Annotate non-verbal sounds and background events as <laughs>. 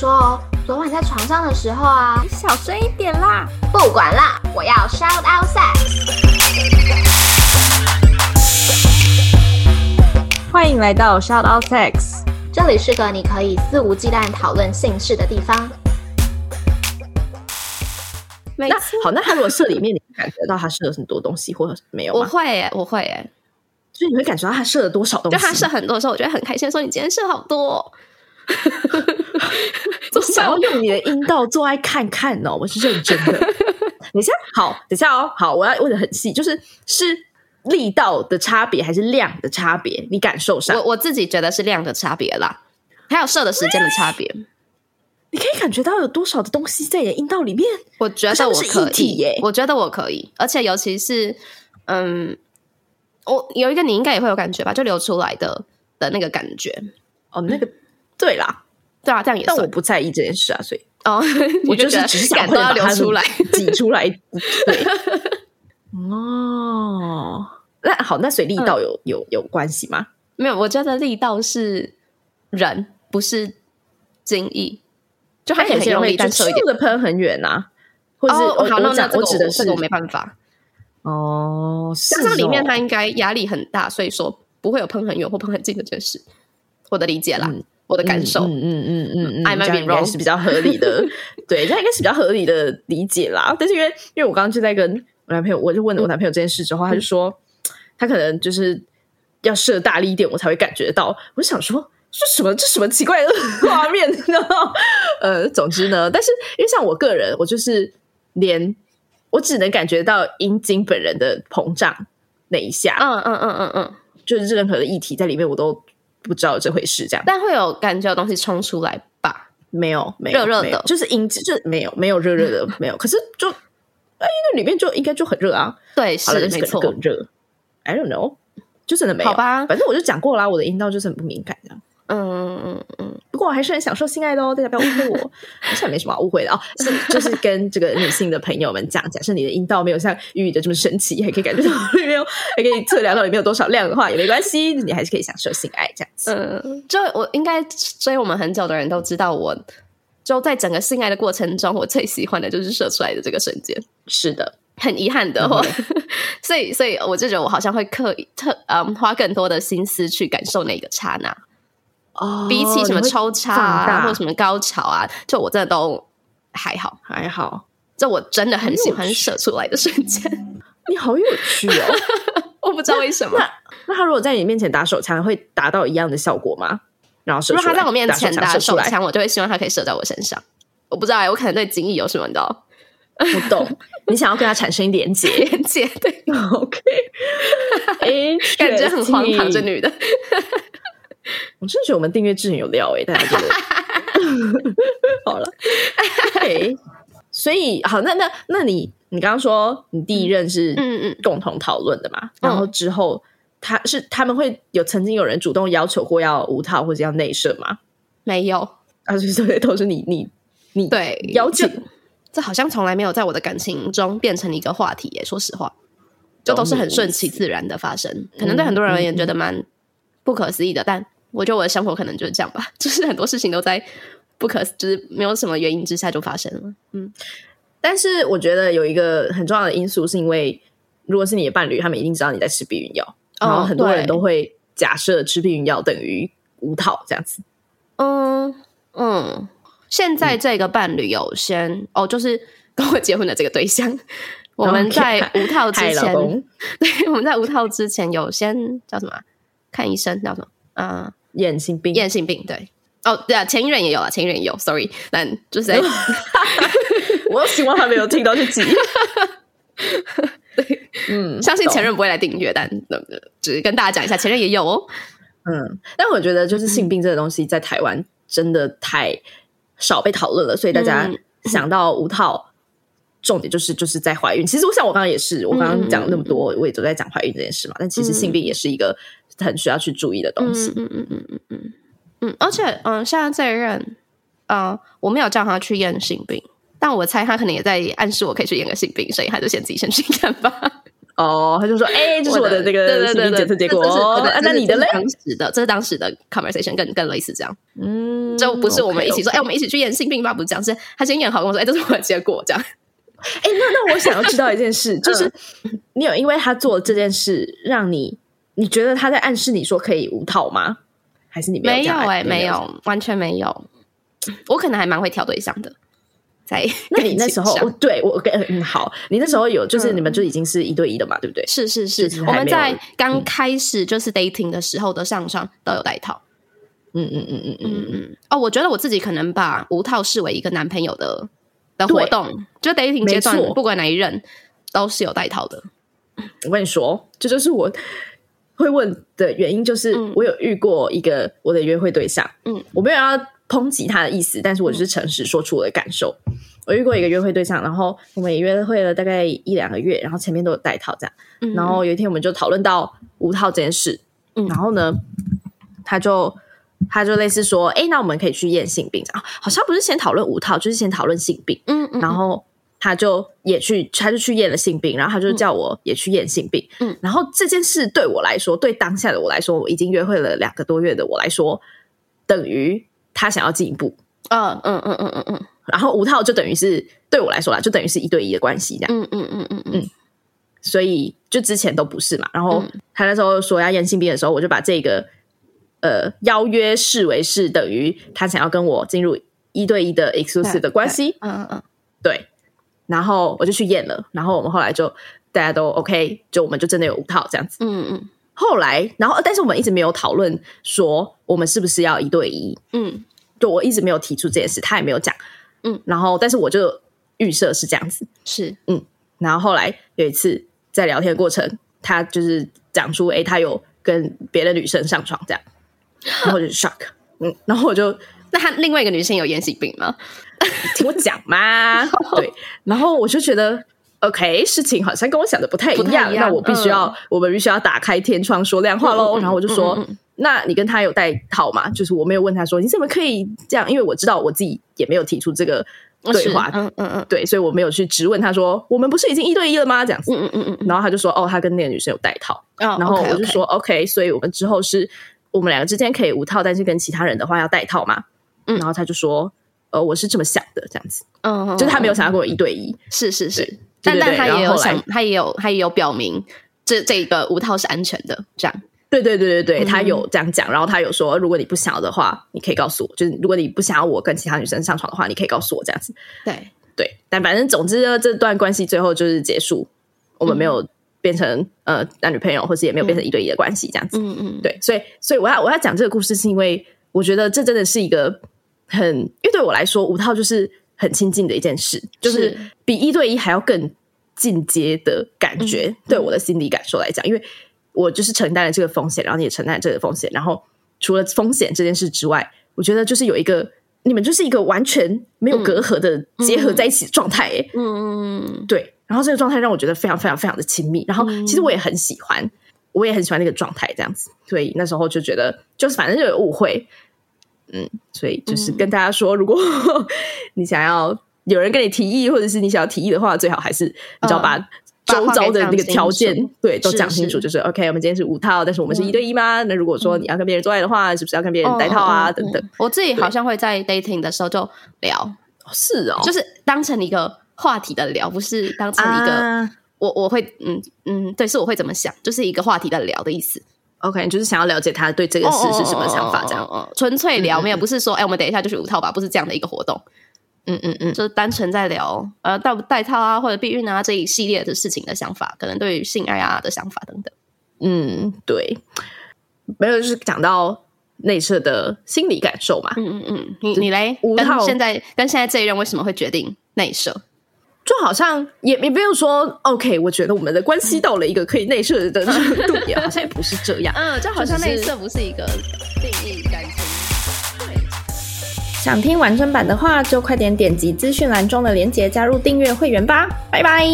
说哦，昨晚在床上的时候啊，你小声一点啦。不管啦，我要 shout out sex。欢迎来到 shout out sex，这里是个你可以肆无忌惮讨论性事的地方。那好，那他如果射里面，你感觉到他射了很多东西，或者没有？我会耶，我会耶。所以你会感觉到他射了多少东西？就他射很多的时候，我觉得很开心。说你今天射好多，哦，<laughs> <laughs> 我想要用你的阴道做爱看看哦，我是认真的。<laughs> 等一下，好，等一下哦，好，我要问的很细，就是是力道的差别还是量的差别？你感受上，我我自己觉得是量的差别啦，还有射的时间的差别。你可以感觉到有多少的东西在你的阴道里面？我觉得我可以耶，我觉得我可以，而且尤其是嗯。我有一个，你应该也会有感觉吧？就流出来的的那个感觉哦，那个对啦，对啊，这样也。但我不在意这件事啊，所以哦，<laughs> 我就是只是想都要流出来，<laughs> 挤出来。对，哦，那好，那所以力道有、嗯、有有关系吗？没有，我觉得力道是人，不是精益。就他有些人会单射一点的喷很远啊，或者是我好，那我指的是我没办法。哦，加上里面它应该压力很大，所以说不会有喷很远或喷很近的这件事。我的理解啦，嗯、我的感受，嗯嗯嗯嗯嗯，I might be wrong 是比较合理的，<laughs> 对，这应该是比较合理的理解啦。但是因为因为我刚刚就在跟我男朋友，我就问了我男朋友这件事之后，嗯、他就说他可能就是要设大力一点，我才会感觉到。我就想说，这什么这什么奇怪的画面 <laughs> 呢？呃，总之呢，但是因为像我个人，我就是连。我只能感觉到阴茎本人的膨胀那一下，嗯嗯嗯嗯嗯，就是任何的液体在里面，我都不知道这回事。这样，但会有感觉有东西冲出来吧？没有，没有热热的，就是阴茎，就没有没有热热的，没有。可是就哎，那里面就应该就很热啊。对，是没错，更热。I don't know，就真的没有。好吧，反正我就讲过啦，我的阴道就是很不敏感这样。嗯嗯嗯嗯，不过我还是很享受性爱的哦，大家不要误会我，<laughs> 好像没什么好误会的哦。是就是跟这个女性的朋友们讲，假设你的阴道没有像鱼鱼的这么神奇，还可以感觉到 <laughs> 里面有，还可以测量到里面有多少量的话，也没关系，你还是可以享受性爱这样子。嗯，就我应该追我们很久的人都知道我，我就在整个性爱的过程中，我最喜欢的就是射出来的这个瞬间。是的，很遗憾的哦，嗯、<laughs> 所以所以我就觉得我好像会刻意特嗯花更多的心思去感受那个刹那。哦，比起什么抽插啊，或者什么高潮啊，就我真的都还好，还好。就我真的很喜欢射出来的瞬间，你好有趣哦！<laughs> 我不知道为什么。那那他如果在你面前打手枪，会达到一样的效果吗？然后如果他在我面前打手枪，我就会希望他可以射在我身上。我不知道哎，我可能对精液有什么的，不懂。<laughs> 你想要跟他产生连接，连接对，<laughs> OK。哎，感觉很荒唐，这女的。我真的觉得我们订阅制很有料哎、欸，大家觉得 <laughs> 好了，对，所以好，那那那你你刚刚说你第一任是嗯嗯共同讨论的嘛？嗯嗯然后之后他是他们会有曾经有人主动要求过要无套或者要内射吗？没有，啊，所以都是你你你对邀请，这好像从来没有在我的感情中变成一个话题耶。说实话，就都是很顺其自然的发生，可能对很多人而言觉得蛮不可思议的，但。我觉得我的生活可能就是这样吧，<laughs> 就是很多事情都在不可，就是没有什么原因之下就发生了。嗯，但是我觉得有一个很重要的因素，是因为如果是你的伴侣，他们一定知道你在吃避孕药，哦、然后很多人都会假设吃避孕药等于无套这样子。嗯嗯，现在这个伴侣有先、嗯、哦，就是跟我结婚的这个对象，我们 <laughs> 在无套之前，<laughs> 对，我们在无套之前有先叫什么看医生叫什么？啊？眼性病，眼性病，对，哦，对啊，前一任也有啊，前一任也有，sorry，但就是在，<laughs> 我希望他没有听到这集，<laughs> 对，嗯，相信前任不会来订阅，但只是跟大家讲一下，前任也有哦，嗯，但我觉得就是性病这个东西在台湾真的太少被讨论了，所以大家想到无套，重点就是就是在怀孕。其实我想我刚刚也是，我刚刚讲了那么多，我也都在讲怀孕这件事嘛，但其实性病也是一个。很需要去注意的东西，嗯嗯嗯嗯嗯嗯，而且嗯，现在这一任，呃，我没有叫他去验性病，但我猜他可能也在暗示我可以去验个性病，所以他就先自己先去看吧。哦，他就说，哎，这是我的这个性病检测结果哦。那你的嘞？当时的这是当时的 conversation，更更类似这样。嗯，就不是我们一起说，哎，我们一起去验性病吧？不是这样，是他先验好跟我说，哎，这是我的结果，这样。哎，那那我想要知道一件事，<laughs> 就是你有因为他做这件事，让你你觉得他在暗示你说可以无套吗？还是你没有？哎，没有，完全没有。我可能还蛮会挑对象的。在 <laughs> 那你那时候，对我跟嗯好，你那时候有就是你们就已经是一对一的嘛，对不对？是是是，我们在刚开始就是 dating 的时候的上床都有带套。嗯嗯嗯嗯嗯嗯。哦，我觉得我自己可能把无套视为一个男朋友的的活动，就 dating 阶段，不管哪一任都是有带套的。我跟你说，这就是我会问的原因，就是我有遇过一个我的约会对象，嗯，我没有要。抨击他的意思，但是我就是诚实说出我的感受。嗯、我遇过一个约会对象，然后我们也约会了大概一两个月，然后前面都有带套这样。嗯、然后有一天我们就讨论到无套这件事，嗯、然后呢，他就他就类似说：“哎，那我们可以去验性病啊？好像不是先讨论五套，就是先讨论性病。嗯”嗯，然后他就也去，他就去验了性病，然后他就叫我也去验性病。嗯，然后这件事对我来说，对当下的我来说，我已经约会了两个多月的我来说，等于。他想要进一步，嗯嗯嗯嗯嗯嗯，然后五套就等于是对我来说啦，就等于是一对一的关系这样，嗯嗯嗯嗯嗯，所以就之前都不是嘛。然后他那时候说要验性病的时候，我就把这个呃邀约视为是等于他想要跟我进入一对一的 exclusive 的关系，嗯嗯嗯，对。然后我就去验了，然后我们后来就大家都 OK，就我们就真的有五套这样子，嗯嗯。后来，然后但是我们一直没有讨论说我们是不是要一对一，嗯。就我一直没有提出这件事，他也没有讲，嗯，然后但是我就预设是这样子，是，嗯，然后后来有一次在聊天的过程，他就是讲出，哎，他有跟别的女生上床这样，然后我就 shock，嗯，然后我就，那他另外一个女生有验性病吗？听 <laughs> 我讲嘛，<laughs> 对，<laughs> 然后我就觉得，OK，事情好像跟我想的不太一样，那我必须要，我们必须要打开天窗说亮话喽，然后我就说。那你跟他有带套吗？就是我没有问他说你怎么可以这样，因为我知道我自己也没有提出这个对话，嗯嗯嗯，对，所以我没有去质问他说我们不是已经一对一了吗？这样子，嗯嗯嗯嗯，然后他就说哦，他跟那个女生有带套，哦、然后我就说. OK，所以我们之后是我们两个之间可以无套，但是跟其他人的话要带套嘛，嗯，然后他就说呃，我是这么想的，这样子，嗯，嗯，就是他没有想要跟我一对一，是是是，但但他也有想，他也有他也有表明这这个无套是安全的，这样。对对对对对，他有这样讲，然后他有说，如果你不想要的话，你可以告诉我，就是如果你不想要我跟其他女生上床的话，你可以告诉我这样子。对对，但反正总之呢，这段关系最后就是结束，我们没有变成呃男女朋友，或是也没有变成一对一的关系这样子。嗯嗯，对，所以所以我要我要讲这个故事，是因为我觉得这真的是一个很，因为对我来说，五套就是很亲近的一件事，就是比一对一还要更进阶的感觉，对我的心理感受来讲，因为。我就是承担了这个风险，然后你也承担了这个风险，然后除了风险这件事之外，我觉得就是有一个你们就是一个完全没有隔阂的结合在一起的状态，嗯，嗯嗯，对，然后这个状态让我觉得非常非常非常的亲密，然后其实我也很喜欢，我也很喜欢那个状态这样子，所以那时候就觉得就是反正就有误会，嗯，所以就是跟大家说，如果 <laughs> 你想要有人跟你提议，或者是你想要提议的话，最好还是你知道把。周遭的那个条件，对，都讲清楚，就是 OK。我们今天是五套，但是我们是一对一吗？那如果说你要跟别人做爱的话，是不是要跟别人戴套啊？等等。我自己好像会在 dating 的时候就聊，是哦，就是当成一个话题的聊，不是当成一个我我会嗯嗯，对，是我会怎么想，就是一个话题的聊的意思。OK，就是想要了解他对这个事是什么想法，这样，纯粹聊，没有不是说哎，我们等一下就是五套吧，不是这样的一个活动。嗯嗯嗯，就是单纯在聊呃带不带套啊，或者避孕啊这一系列的事情的想法，可能对于性爱啊的想法等等。嗯，对，没有就是讲到内射的心理感受嘛。嗯嗯嗯，你你来五套现在跟现在这一任为什么会决定内射？就好像也也没有说 OK，我觉得我们的关系到了一个可以内射的程度，也 <laughs> 好像也不是这样。嗯，就好像内射不是一个定义感情。想听完整版的话，就快点点击资讯栏中的链接加入订阅会员吧，拜拜。